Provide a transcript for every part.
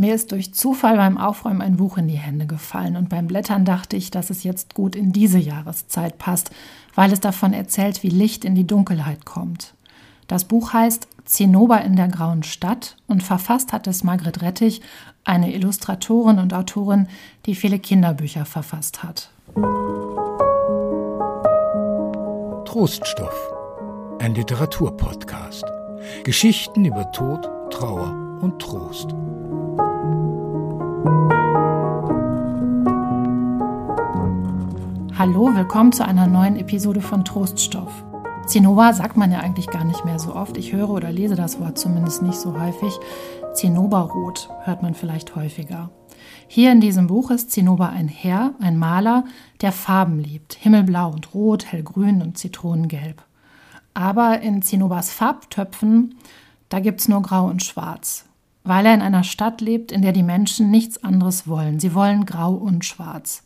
Mir ist durch Zufall beim Aufräumen ein Buch in die Hände gefallen und beim Blättern dachte ich, dass es jetzt gut in diese Jahreszeit passt, weil es davon erzählt, wie Licht in die Dunkelheit kommt. Das Buch heißt Zinnober in der grauen Stadt und verfasst hat es Margret Rettich, eine Illustratorin und Autorin, die viele Kinderbücher verfasst hat. Troststoff, ein Literaturpodcast. Geschichten über Tod, Trauer und Trost. Hallo, willkommen zu einer neuen Episode von Troststoff. Zinnober sagt man ja eigentlich gar nicht mehr so oft. Ich höre oder lese das Wort zumindest nicht so häufig. Zinnoberrot hört man vielleicht häufiger. Hier in diesem Buch ist Zinnober ein Herr, ein Maler, der Farben liebt. Himmelblau und Rot, hellgrün und Zitronengelb. Aber in Zinnobers Farbtöpfen, da gibt es nur Grau und Schwarz. Weil er in einer Stadt lebt, in der die Menschen nichts anderes wollen. Sie wollen Grau und Schwarz.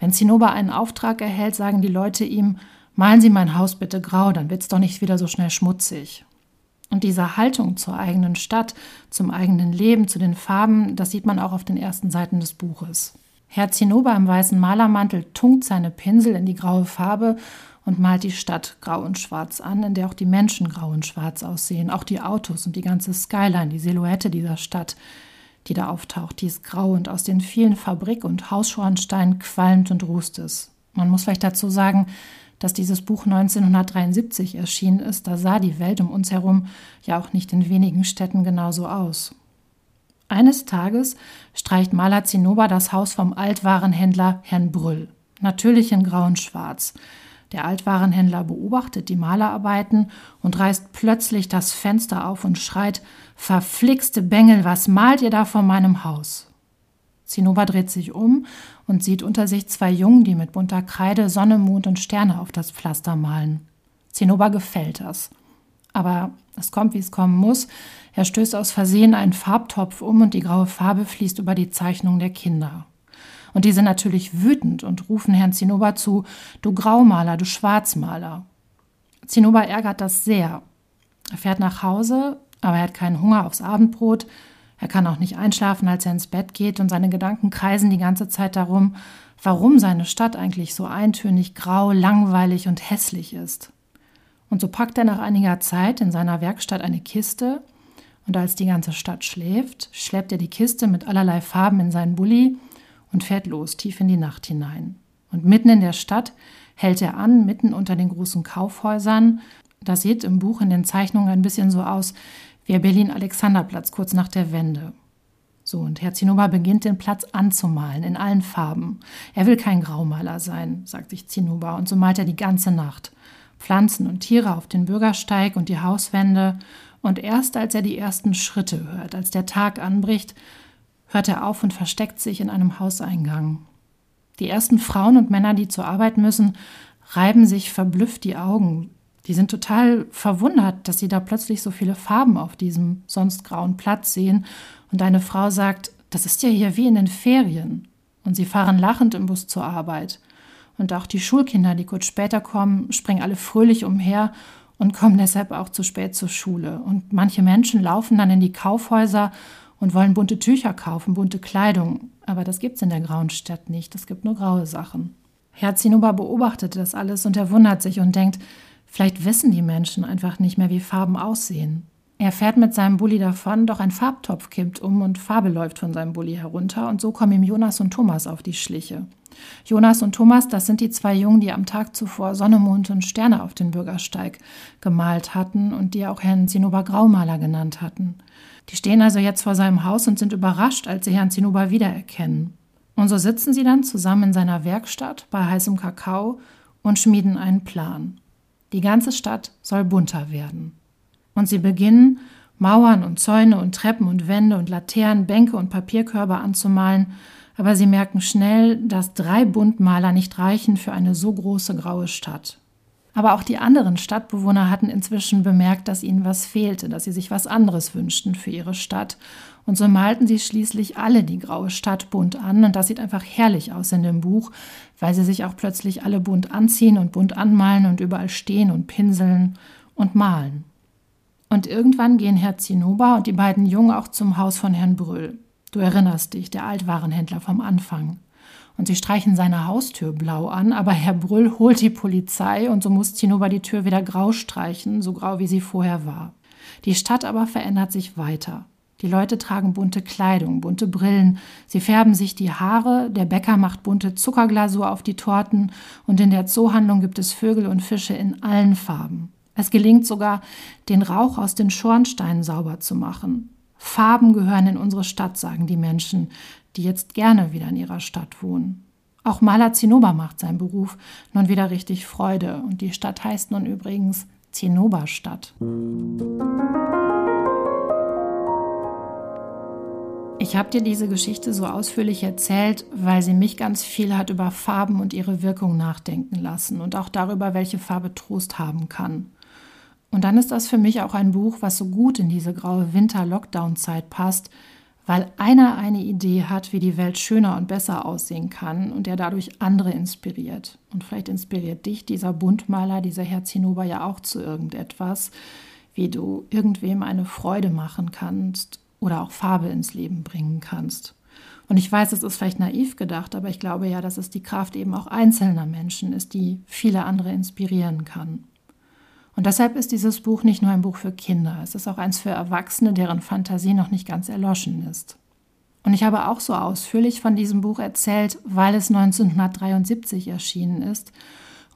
Wenn Zinnober einen Auftrag erhält, sagen die Leute ihm, malen Sie mein Haus bitte grau, dann wird's doch nicht wieder so schnell schmutzig. Und diese Haltung zur eigenen Stadt, zum eigenen Leben, zu den Farben, das sieht man auch auf den ersten Seiten des Buches. Herr Zinnober im weißen Malermantel tunkt seine Pinsel in die graue Farbe und malt die Stadt grau und schwarz an, in der auch die Menschen grau und schwarz aussehen, auch die Autos und die ganze Skyline, die Silhouette dieser Stadt, die da auftaucht, die ist grau und aus den vielen Fabrik- und Hausschornsteinen qualmt und rußt es. Man muss vielleicht dazu sagen, dass dieses Buch 1973 erschienen ist, da sah die Welt um uns herum ja auch nicht in wenigen Städten genauso aus. Eines Tages streicht Maler Zinnober das Haus vom Altwarenhändler Herrn Brüll, natürlich in grau und schwarz. Der Altwarenhändler beobachtet die Malerarbeiten und reißt plötzlich das Fenster auf und schreit: Verflixte Bengel, was malt ihr da vor meinem Haus? Zinnober dreht sich um und sieht unter sich zwei Jungen, die mit bunter Kreide Sonne, Mond und Sterne auf das Pflaster malen. Zinnober gefällt das. Aber es kommt, wie es kommen muss. Er stößt aus Versehen einen Farbtopf um und die graue Farbe fließt über die Zeichnung der Kinder. Und die sind natürlich wütend und rufen Herrn Zinnober zu, du Graumaler, du Schwarzmaler. Zinnober ärgert das sehr. Er fährt nach Hause, aber er hat keinen Hunger aufs Abendbrot, er kann auch nicht einschlafen, als er ins Bett geht, und seine Gedanken kreisen die ganze Zeit darum, warum seine Stadt eigentlich so eintönig grau, langweilig und hässlich ist. Und so packt er nach einiger Zeit in seiner Werkstatt eine Kiste, und als die ganze Stadt schläft, schleppt er die Kiste mit allerlei Farben in seinen Bulli und fährt los, tief in die Nacht hinein. Und mitten in der Stadt hält er an, mitten unter den großen Kaufhäusern. Das sieht im Buch in den Zeichnungen ein bisschen so aus wie Berlin-Alexanderplatz kurz nach der Wende. So, und Herr Zinnober beginnt den Platz anzumalen, in allen Farben. Er will kein Graumaler sein, sagt sich Zinnober, und so malt er die ganze Nacht. Pflanzen und Tiere auf den Bürgersteig und die Hauswände, und erst als er die ersten Schritte hört, als der Tag anbricht, hört er auf und versteckt sich in einem Hauseingang. Die ersten Frauen und Männer, die zur Arbeit müssen, reiben sich verblüfft die Augen, die sind total verwundert, dass sie da plötzlich so viele Farben auf diesem sonst grauen Platz sehen. Und eine Frau sagt, das ist ja hier wie in den Ferien. Und sie fahren lachend im Bus zur Arbeit. Und auch die Schulkinder, die kurz später kommen, springen alle fröhlich umher und kommen deshalb auch zu spät zur Schule. Und manche Menschen laufen dann in die Kaufhäuser und wollen bunte Tücher kaufen, bunte Kleidung. Aber das gibt's in der grauen Stadt nicht. Es gibt nur graue Sachen. Herr Zinnober beobachtet das alles und er wundert sich und denkt, Vielleicht wissen die Menschen einfach nicht mehr, wie Farben aussehen. Er fährt mit seinem Bulli davon, doch ein Farbtopf kippt um und Farbe läuft von seinem Bulli herunter und so kommen ihm Jonas und Thomas auf die Schliche. Jonas und Thomas, das sind die zwei Jungen, die am Tag zuvor Sonne, Mond und Sterne auf den Bürgersteig gemalt hatten und die auch Herrn Zinnober Graumaler genannt hatten. Die stehen also jetzt vor seinem Haus und sind überrascht, als sie Herrn Zinnober wiedererkennen. Und so sitzen sie dann zusammen in seiner Werkstatt bei heißem Kakao und schmieden einen Plan. Die ganze Stadt soll bunter werden. Und sie beginnen, Mauern und Zäune und Treppen und Wände und Laternen, Bänke und Papierkörbe anzumalen, aber sie merken schnell, dass drei Buntmaler nicht reichen für eine so große graue Stadt. Aber auch die anderen Stadtbewohner hatten inzwischen bemerkt, dass ihnen was fehlte, dass sie sich was anderes wünschten für ihre Stadt. Und so malten sie schließlich alle die graue Stadt bunt an. Und das sieht einfach herrlich aus in dem Buch, weil sie sich auch plötzlich alle bunt anziehen und bunt anmalen und überall stehen und pinseln und malen. Und irgendwann gehen Herr Zinnober und die beiden Jungen auch zum Haus von Herrn Brüll. Du erinnerst dich, der Altwarenhändler vom Anfang. Und sie streichen seine Haustür blau an, aber Herr Brüll holt die Polizei und so muss Zinnober die Tür wieder grau streichen, so grau wie sie vorher war. Die Stadt aber verändert sich weiter. Die Leute tragen bunte Kleidung, bunte Brillen, sie färben sich die Haare, der Bäcker macht bunte Zuckerglasur auf die Torten und in der Zoohandlung gibt es Vögel und Fische in allen Farben. Es gelingt sogar, den Rauch aus den Schornsteinen sauber zu machen. Farben gehören in unsere Stadt, sagen die Menschen, die jetzt gerne wieder in ihrer Stadt wohnen. Auch Maler Zinnober macht seinen Beruf nun wieder richtig Freude und die Stadt heißt nun übrigens Zinnoberstadt. Ich habe dir diese Geschichte so ausführlich erzählt, weil sie mich ganz viel hat über Farben und ihre Wirkung nachdenken lassen und auch darüber, welche Farbe Trost haben kann. Und dann ist das für mich auch ein Buch, was so gut in diese graue Winter-Lockdown-Zeit passt, weil einer eine Idee hat, wie die Welt schöner und besser aussehen kann und der dadurch andere inspiriert. Und vielleicht inspiriert dich dieser Buntmaler, dieser Herr Zinnober ja auch zu irgendetwas, wie du irgendwem eine Freude machen kannst oder auch Farbe ins Leben bringen kannst. Und ich weiß, es ist vielleicht naiv gedacht, aber ich glaube ja, dass es die Kraft eben auch einzelner Menschen ist, die viele andere inspirieren kann. Und deshalb ist dieses Buch nicht nur ein Buch für Kinder, es ist auch eins für Erwachsene, deren Fantasie noch nicht ganz erloschen ist. Und ich habe auch so ausführlich von diesem Buch erzählt, weil es 1973 erschienen ist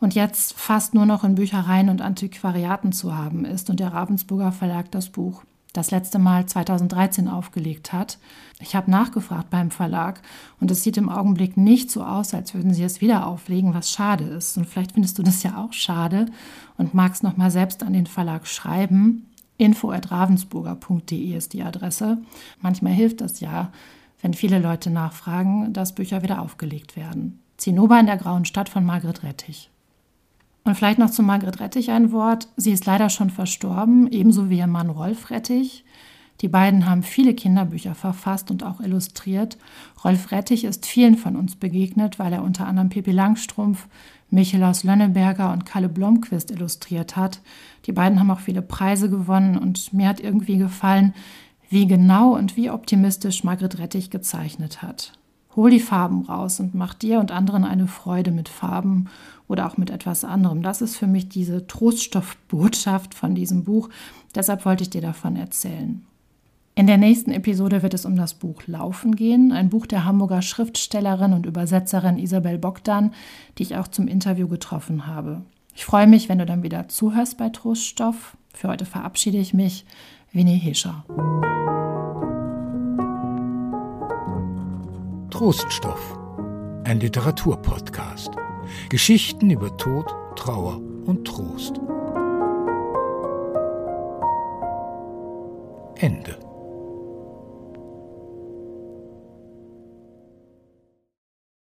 und jetzt fast nur noch in Büchereien und Antiquariaten zu haben ist und der Ravensburger Verlag das Buch das letzte Mal 2013 aufgelegt hat. Ich habe nachgefragt beim Verlag und es sieht im Augenblick nicht so aus, als würden sie es wieder auflegen, was schade ist. Und vielleicht findest du das ja auch schade und magst noch mal selbst an den Verlag schreiben. info@ravensburger.de ist die Adresse. Manchmal hilft das ja, wenn viele Leute nachfragen, dass Bücher wieder aufgelegt werden. Zinnober in der Grauen Stadt von Margret Rettich. Und vielleicht noch zu Margret Rettich ein Wort. Sie ist leider schon verstorben, ebenso wie ihr Mann Rolf Rettich. Die beiden haben viele Kinderbücher verfasst und auch illustriert. Rolf Rettich ist vielen von uns begegnet, weil er unter anderem Pippi Langstrumpf, Michelaus Lönneberger und Kalle Blomquist illustriert hat. Die beiden haben auch viele Preise gewonnen und mir hat irgendwie gefallen, wie genau und wie optimistisch Margret Rettich gezeichnet hat. Hol die Farben raus und mach dir und anderen eine Freude mit Farben oder auch mit etwas anderem. Das ist für mich diese Troststoffbotschaft von diesem Buch. Deshalb wollte ich dir davon erzählen. In der nächsten Episode wird es um das Buch Laufen gehen, ein Buch der Hamburger Schriftstellerin und Übersetzerin Isabel Bogdan, die ich auch zum Interview getroffen habe. Ich freue mich, wenn du dann wieder zuhörst bei Troststoff. Für heute verabschiede ich mich. Winnie Hischer. Troststoff, ein Literaturpodcast. Geschichten über Tod, Trauer und Trost. Ende.